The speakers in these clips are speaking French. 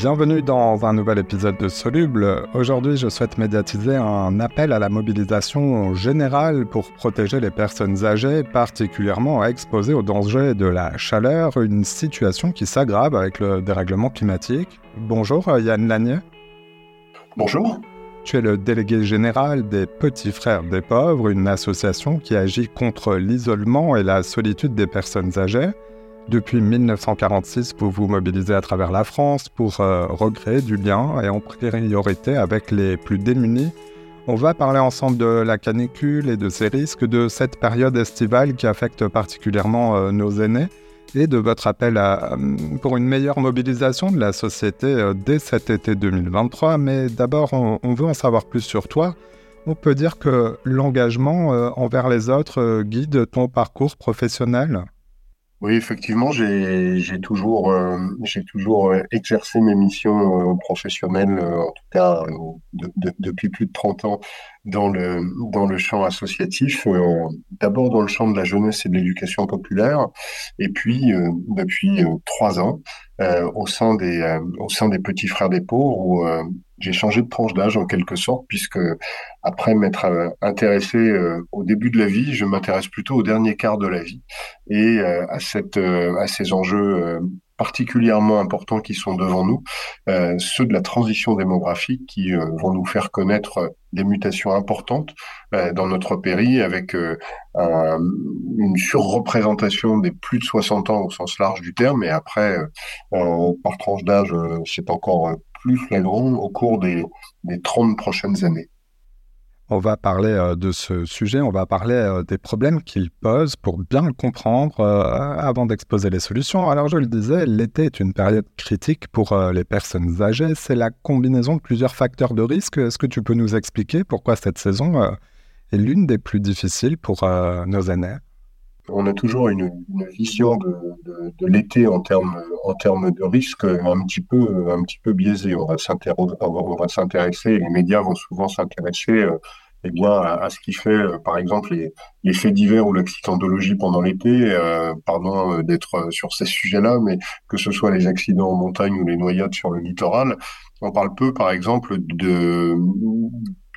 Bienvenue dans un nouvel épisode de Soluble. Aujourd'hui, je souhaite médiatiser un appel à la mobilisation générale pour protéger les personnes âgées, particulièrement exposées aux dangers de la chaleur, une situation qui s'aggrave avec le dérèglement climatique. Bonjour Yann Lanier. Bonjour. Tu es le délégué général des Petits Frères des Pauvres, une association qui agit contre l'isolement et la solitude des personnes âgées. Depuis 1946, vous vous mobilisez à travers la France pour euh, du lien et en priorité avec les plus démunis. On va parler ensemble de la canicule et de ses risques, de cette période estivale qui affecte particulièrement euh, nos aînés et de votre appel euh, pour une meilleure mobilisation de la société dès cet été 2023. Mais d'abord, on, veut en savoir plus sur toi. On peut dire que l'engagement envers les autres guide ton parcours professionnel oui, effectivement, j'ai toujours, euh, toujours euh, exercé mes missions euh, professionnelles, en tout cas depuis plus de 30 ans, dans le, dans le champ associatif, d'abord dans le champ de la jeunesse et de l'éducation populaire, et puis depuis trois ans au, sein des, au sein des Petits Frères des Pauvres, où j'ai changé de tranche d'âge en quelque sorte, puisque après m'être euh, intéressé euh, au début de la vie, je m'intéresse plutôt au dernier quart de la vie. Et euh, à, cette, à ces enjeux particulièrement importants qui sont devant nous, ceux de la transition démographique qui vont nous faire connaître des mutations importantes dans notre pays avec une surreprésentation des plus de 60 ans au sens large du terme. Et après par tranche d'âge c'est encore plus flagrant au cours des, des 30 prochaines années. On va parler euh, de ce sujet, on va parler euh, des problèmes qu'il pose pour bien le comprendre euh, avant d'exposer les solutions. Alors je le disais, l'été est une période critique pour les personnes âgées. C'est la combinaison de plusieurs facteurs de risque. Est-ce que tu peux nous expliquer pourquoi cette saison est l'une des plus difficiles pour nos aînés? On a toujours une, vision de, l'été en termes de risque un petit peu un petit peu biaisée. On va s'intéresser, les médias vont souvent s'intéresser euh, eh bien à, ce qui fait euh, par exemple les, faits divers ou l'accidentologie pendant l'été. Euh, pardon d'être sur ces sujets-là, mais que ce soit les accidents en montagne ou les noyades sur le littoral, on parle peu par exemple de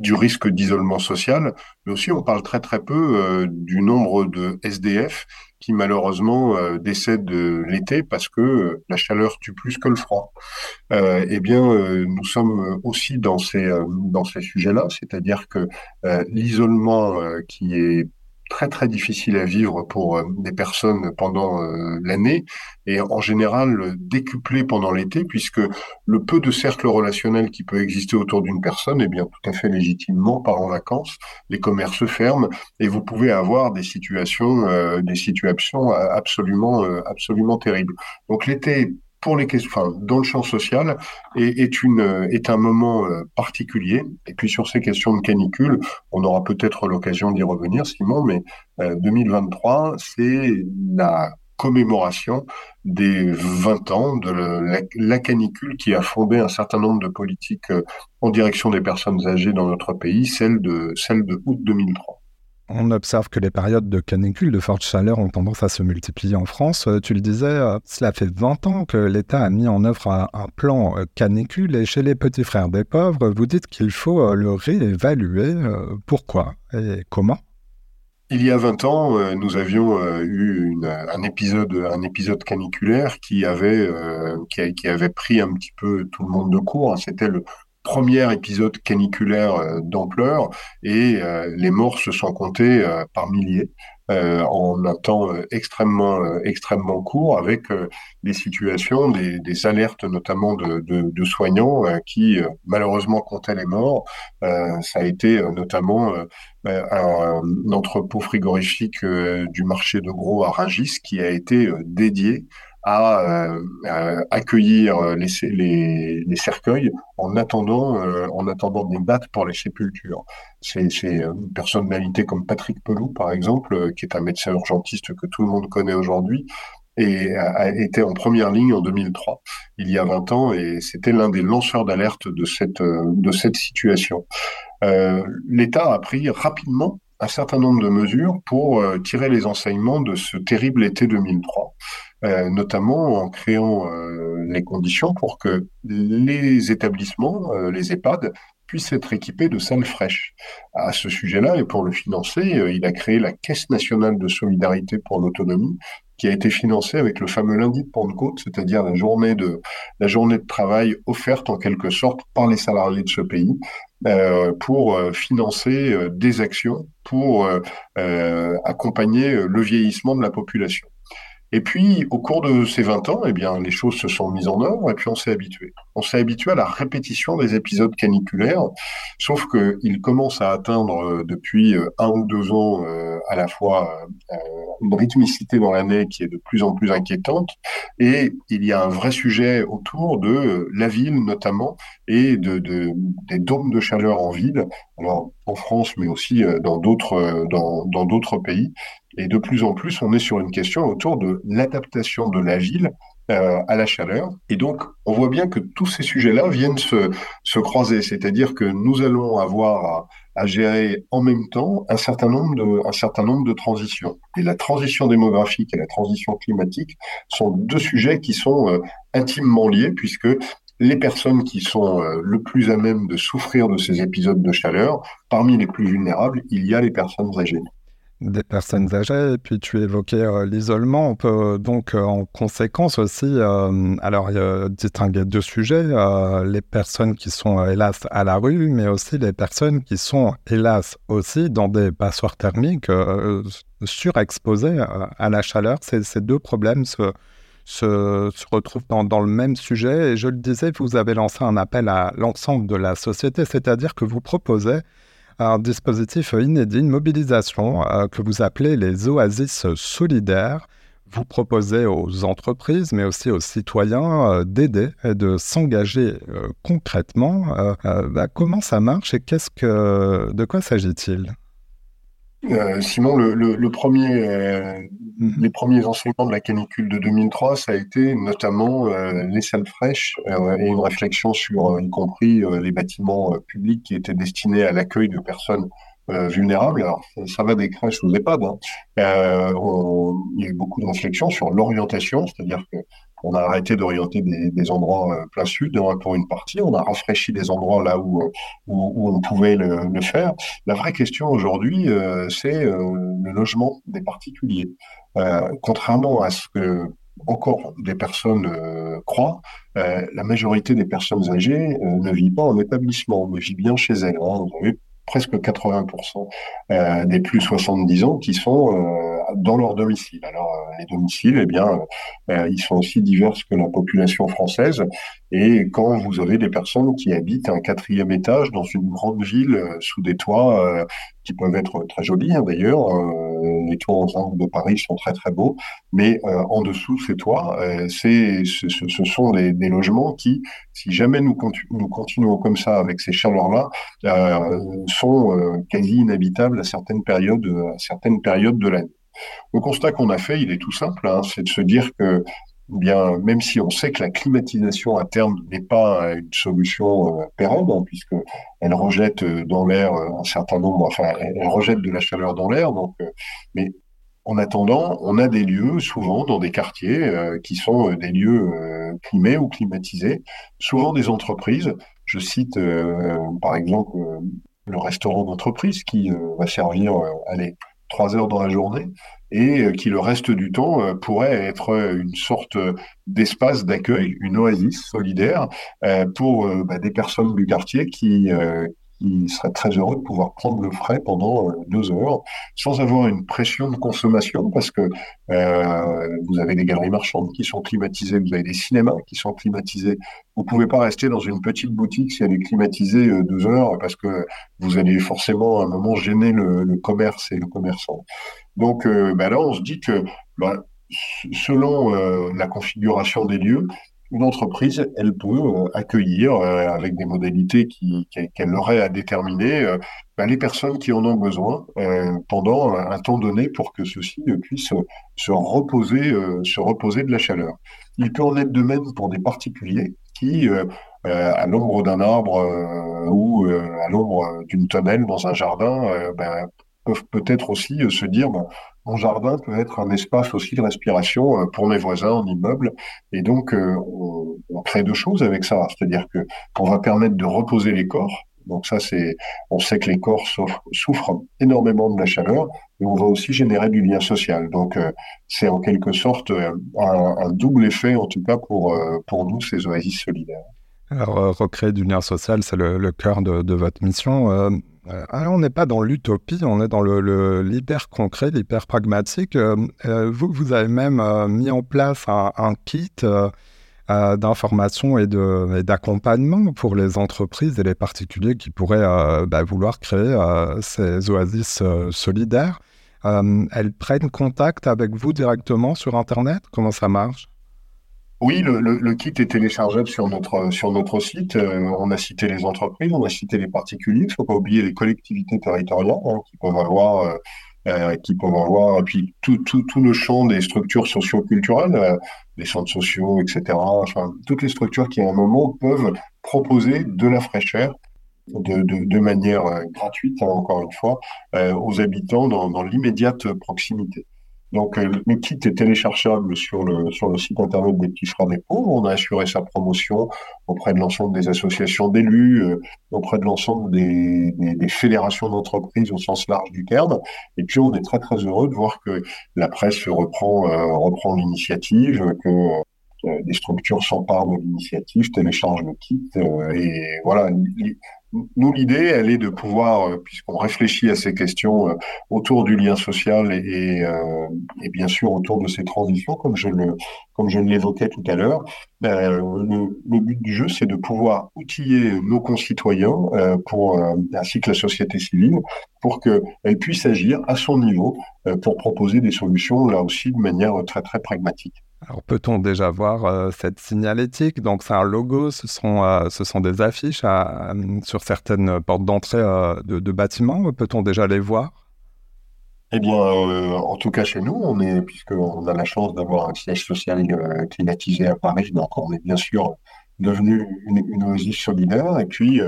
du risque d'isolement social, mais aussi on parle très très peu euh, du nombre de SDF qui malheureusement euh, décèdent de l'été parce que euh, la chaleur tue plus que le froid. eh bien, nous sommes aussi dans ces dans ces sujets-là, c'est-à-dire que l'isolement qui est très très difficile à vivre pour euh, des personnes pendant euh, l'année et en général décuplé pendant l'été puisque le peu de cercle relationnel qui peut exister autour d'une personne, eh bien tout à fait légitimement part en vacances, les commerces ferment et vous pouvez avoir des situations euh, des situations absolument absolument terribles. Donc l'été pour les questions, enfin, dans le champ social, est, une, est un moment euh, particulier. Et puis sur ces questions de canicule, on aura peut-être l'occasion d'y revenir, Simon, mais 2023, euh, c'est la commémoration des 20 ans de la, la, canicule qui a fondé un certain nombre de politiques euh, en direction des personnes âgées dans notre pays, celle de, celle de août 2003 on observe que les périodes de canicule, de forte chaleur, ont tendance à se multiplier en France. Euh, tu le disais, euh, cela fait 20 ans que l'État a mis en œuvre un, plan euh, canicule et chez les petits frères des pauvres, vous dites qu'il faut le réévaluer. Pourquoi et comment? Il y a 20 ans, nous avions eu un épisode, caniculaire qui avait, qui, avait pris un petit peu tout le monde de court. C'était le, premier épisode caniculaire euh, d'ampleur et euh, les morts se sont comptés euh, par milliers. en un temps extrêmement extrêmement court, avec des situations, des, alertes notamment de soignants qui malheureusement comptaient les morts. ça a été notamment un, entrepôt frigorifique du marché de gros à Rungis qui a été dédié à, euh, accueillir euh, les, cercueils en attendant, euh, en attendant des dates pour les sépultures. C'est une personnalité comme Patrick Pelou, par exemple, qui est un médecin urgentiste que tout le monde connaît aujourd'hui, et a été en première ligne en 2003, il y a 20 ans, et c'était l'un des lanceurs d'alerte de cette, situation. L'État a pris rapidement un certain nombre de mesures pour tirer les enseignements de ce terrible été 2003. Notamment en créant les conditions pour que les établissements, les EHPAD, puissent être équipés de salles fraîches. À ce sujet-là, et pour le financer, il a créé la Caisse nationale de solidarité pour l'autonomie, qui a été financé avec le fameux lundi de Pentecôte, c'est-à-dire la journée de la journée de travail offerte en quelque sorte par les salariés de ce pays euh, pour euh, financer euh, des actions pour accompagner le vieillissement de la population. Et puis, au cours de ces 20 ans, eh bien, les choses se sont mises en œuvre et puis on s'est habitué. On s'est habitué à la répétition des épisodes caniculaires, sauf qu'ils commencent à atteindre euh, depuis euh, un ou deux ans euh, à la fois une rythmicité dans l'année qui est de plus en plus inquiétante et il y a un vrai sujet autour de la ville notamment et de, de des dômes de chaleur en ville, alors en France mais aussi dans d'autres dans, dans d'autres pays et de plus en plus, on est sur une question autour de l'adaptation de la ville euh, à la chaleur. Et donc, on voit bien que tous ces sujets-là viennent se, se croiser. C'est-à-dire que nous allons avoir à, gérer en même temps un certain, nombre de, un certain nombre de transitions. Et la transition démographique et la transition climatique sont deux sujets qui sont euh, intimement liés puisque les personnes qui sont euh, le plus à même de souffrir de ces épisodes de chaleur, parmi les plus vulnérables, il y a les personnes âgées des personnes âgées. Et puis tu évoquais euh, l'isolement. On peut donc euh, en conséquence aussi, euh, alors distinguer deux sujets les personnes qui sont hélas à la rue, mais aussi les personnes qui sont hélas aussi dans des passoires thermiques surexposées à la chaleur. Ces, deux problèmes se, retrouvent dans, le même sujet. Et je le disais, vous avez lancé un appel à l'ensemble de la société, c'est-à-dire que vous proposez un dispositif inédit, une mobilisation euh, que vous appelez les oasis solidaires. Vous proposez aux entreprises, mais aussi aux citoyens, euh, d'aider et de s'engager euh, concrètement. Bah, comment ça marche et qu'est-ce que, de quoi s'agit-il? Euh, Simon, le, premier, euh, mhm. les premiers enseignements de la canicule de 2003, ça a été notamment euh, les salles fraîches et une réflexion sur, y compris les bâtiments publics qui étaient destinés à l'accueil de personnes vulnérables. Alors, ça va des crèches aux EHPAD. Hein. il y a eu beaucoup de réflexions sur l'orientation, c'est-à-dire que on a arrêté d'orienter des, endroits euh, plein sud pour une partie. On a rafraîchi des endroits là où, euh, où, on pouvait le, faire. La vraie question aujourd'hui, euh, c'est le logement des particuliers. contrairement à ce que encore des personnes croient, la majorité des personnes âgées ne vit pas en établissement, mais vit bien chez elles. Hein. Vous avez presque 80% des plus 70 ans qui sont dans leur domicile. Alors euh, les domiciles, eh bien, euh, ils sont aussi divers que la population française. Et quand vous avez des personnes qui habitent un quatrième étage dans une grande ville euh, sous des toits qui peuvent être très jolis hein, d'ailleurs, les toits de Paris sont très très beaux, mais en dessous ces toits, c'est ce, ce, sont des, des, logements qui, si jamais nous, continuons comme ça avec ces chaleurs-là, sont quasi inhabitables à certaines périodes, à certaines périodes de l'année. Le constat qu'on a fait, il est tout simple, hein, c'est de se dire que bien, même si on sait que la climatisation à terme n'est pas une solution euh, pérenne, hein, puisque elle rejette euh, dans l'air euh, un certain nombre, enfin, elle, rejette de la chaleur dans l'air, donc, mais en attendant, on a des lieux, souvent dans des quartiers, qui sont des lieux climés ou climatisés, souvent des entreprises. Je cite par exemple le restaurant d'entreprise qui va servir, allez, trois heures dans la journée et euh, qui le reste du temps euh, pourrait être une sorte d'espace d'accueil, une oasis solidaire euh, pour bah, des personnes du quartier qui, qui seraient très heureux de pouvoir prendre le frais pendant deux heures sans avoir une pression de consommation parce que vous avez des galeries marchandes qui sont climatisées, vous avez des cinémas qui sont climatisés. Vous pouvez pas rester dans une petite boutique si elle est climatisée deux heures parce que vous allez forcément à un moment gêner le, commerce et le commerçant. Donc euh, ben là, on se dit que ben, selon euh, la configuration des lieux, une entreprise, elle peut euh, accueillir avec des modalités qu'elle aurait à déterminer ben, les personnes qui en ont besoin pendant un, temps donné pour que ceux-ci puissent se reposer, se reposer de la chaleur. Il peut en être de même pour des particuliers qui, à l'ombre d'un arbre ou à l'ombre d'une tonnelle dans un jardin, ben, peuvent peut-être aussi euh, se dire, bah, mon jardin peut être un espace aussi de respiration pour mes voisins en immeuble. Et donc, on, on, crée deux choses avec ça. C'est-à-dire que on va permettre de reposer les corps. Donc ça, c'est, on sait que les corps souffrent, énormément de la chaleur, et on va aussi générer du lien social. Donc c'est en quelque sorte un, double effet, en tout cas pour pour nous, ces oasis solidaires. Alors, recréer du lien social, c'est le, cœur de, votre mission. Euh, on n'est pas dans l'utopie, on est dans le, l'hyper concret, l'hyper pragmatique. Euh, euh, vous, avez même mis en place un, kit d'information et, d'accompagnement pour les entreprises et les particuliers qui pourraient bah, vouloir créer ces oasis solidaires. elles prennent contact avec vous directement sur Internet? Comment ça marche? Oui, le, kit est téléchargeable sur notre site. Euh, on a cité les entreprises, on a cité les particuliers. Il ne faut pas oublier les collectivités territoriales hein, qui peuvent avoir euh, euh, qui et puis tout, le champ des structures socio-culturelles, les centres sociaux, etc. Enfin, toutes les structures qui à un moment peuvent proposer de la fraîcheur de, manière gratuite, hein, encore une fois, aux habitants dans l'immédiate proximité. Donc, euh, le kit est téléchargeable sur le, sur le site internet des Petits Frères des Pauvres. On a assuré sa promotion auprès de l'ensemble des associations d'élus, euh, auprès de l'ensemble des, des, fédérations d'entreprises au sens large du terme. Et puis, on est très, très heureux de voir que la presse reprend, euh, reprend l'initiative, que des structures s'emparent de l'initiative, téléchargent le kit. et voilà, nous, l'idée, elle est de pouvoir, euh, puisqu'on réfléchit à ces questions euh, autour du lien social et, euh, bien sûr autour de ces transitions, comme je l'évoquais tout à l'heure, le, le, but du jeu, c'est de pouvoir outiller nos concitoyens pour, ainsi que la société civile, pour qu'elle puisse agir à son niveau pour proposer des solutions là aussi de manière très très pragmatique. Alors peut-on déjà voir euh, cette signalétique? Donc c'est un logo, ce sont, euh, ce sont des affiches euh, sur certaines portes d'entrée de, bâtiments. Peut-on déjà les voir? Eh bien, en tout cas chez nous, on est, puisqu'on a la chance d'avoir un siège social climatisé à Paris, donc on est bien sûr devenu une, une solidaire. Et puis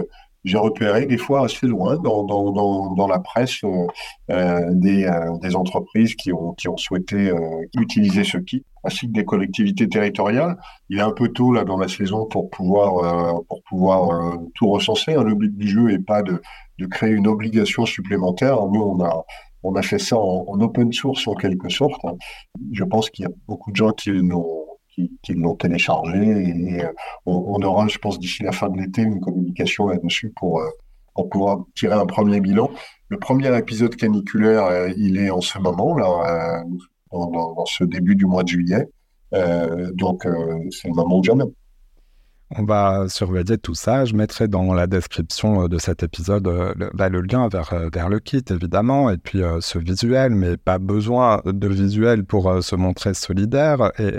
j'ai repéré des fois assez loin dans, dans, dans, dans la presse euh, des, euh, des, entreprises qui ont, qui ont souhaité euh, utiliser ce kit, ainsi que des collectivités territoriales. Il est un peu tôt là dans la saison pour pouvoir, pour pouvoir tout recenser. Hein. Le but du jeu n'est pas de, de créer une obligation supplémentaire. Nous, on a, on a fait ça en, en open source en quelque sorte. Je pense qu'il y a beaucoup de gens qui n'ont qui, l'ont téléchargé. Et euh, on, aura, je pense, d'ici la fin de l'été, une communication là-dessus pour, euh, pour pouvoir tirer un premier bilan. Le premier épisode caniculaire, euh, il est en ce moment, là, dans, ce début du mois de juillet. donc, c'est le moment où jamais. On va surveiller tout ça. Je mettrai dans la description de cet épisode le, bah, le lien vers, vers le kit, évidemment, et puis ce visuel, mais pas besoin de visuel pour se montrer solidaire. Et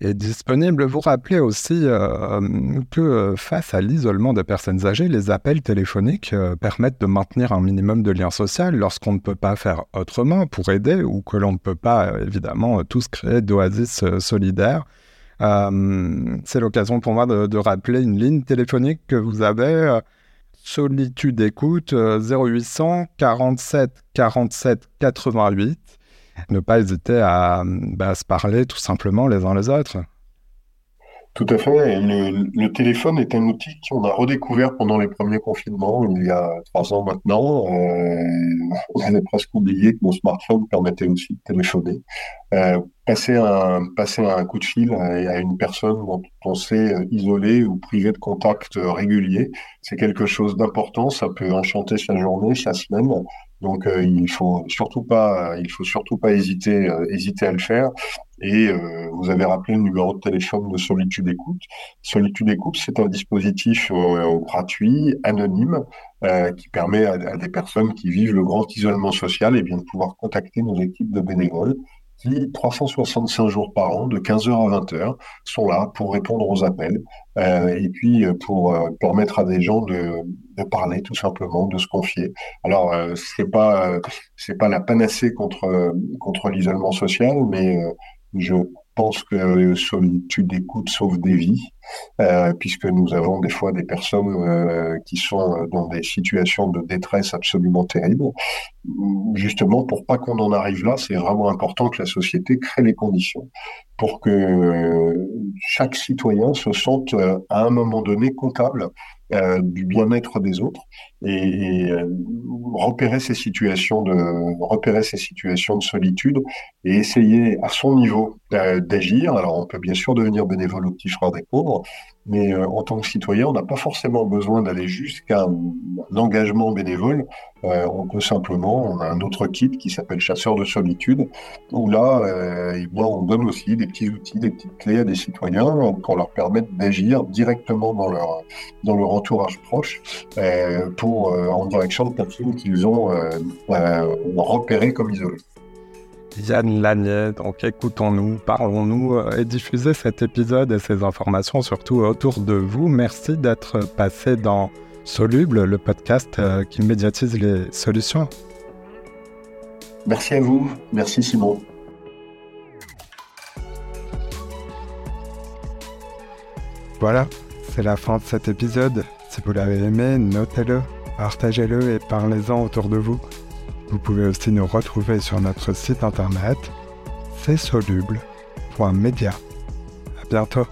est disponible. Vous rappelez aussi euh, que euh, face à l'isolement des personnes âgées, les appels téléphoniques euh, permettent de maintenir un minimum de lien social lorsqu'on ne peut pas faire autrement pour aider ou que l'on ne peut pas évidemment tous créer d'oasis solidaires. C'est l'occasion pour moi de, de, rappeler une ligne téléphonique que vous avez. Solitude écoute 0800 47 47 88 ne pas hésiter à, bah, se parler tout simplement les uns les autres. Tout à fait. Le, téléphone est un outil qu'on a redécouvert pendant les premiers confinements, il y a trois ans maintenant. Euh, on avait presque oublié que mon smartphone permettait aussi de téléphoner. Euh, passer, un, passer un coup de fil à, une personne dont on sait euh, isolée ou privée de contact régulier, c'est quelque chose d'important. Ça peut enchanter sa journée, sa semaine. Donc euh, il faut surtout pas, il faut surtout pas hésiter, euh, hésiter à le faire. Et euh, vous avez rappelé le numéro de téléphone de Solitude Écoute. Solitude Écoute, c'est un dispositif gratuit, anonyme, qui permet à, des personnes qui vivent le grand isolement social et bien de pouvoir contacter nos équipes de bénévoles qui, 365 jours par an, de 15h à 20h, sont là pour répondre aux appels euh, et puis euh, pour euh, permettre à des gens de, de, parler tout simplement, de se confier. Alors, euh, c'est pas c'est pas la panacée contre contre l'isolement social, mais je pense que solitude écoute sauve des vies, euh, puisque nous avons des fois des personnes euh, qui sont dans des situations de détresse absolument terribles. Justement, pour pas qu'on en arrive là, c'est vraiment important que la société crée les conditions pour que chaque citoyen se sente à un moment donné comptable euh, du bien-être des autres et, euh, repérer ces situations de repérer ces situations de solitude et essayer à son niveau euh, d'agir. Alors on peut bien sûr devenir bénévole au petit frère des pauvres, mais en tant que citoyen, on n'a pas forcément besoin d'aller jusqu'à un, engagement bénévole. On peut simplement, on a un autre kit qui s'appelle Chasseur de solitude, où là, euh, on donne aussi des petits outils, des petites clés à des citoyens pour leur permettre d'agir directement dans leur, dans leur entourage proche euh, pour, euh, en direction de personnes qu'ils ont euh, repérées comme isolées. Yann Lanier, donc écoutons-nous, parlons-nous et diffusez cet épisode et ces informations surtout autour de vous. Merci d'être passé dans Soluble, le podcast qui médiatise les solutions. Merci à vous, merci Simon. Voilà, c'est la fin de cet épisode. Si vous l'avez aimé, notez-le, partagez-le et parlez-en autour de vous. Vous pouvez aussi nous retrouver sur notre site internet csoluble.media. À bientôt.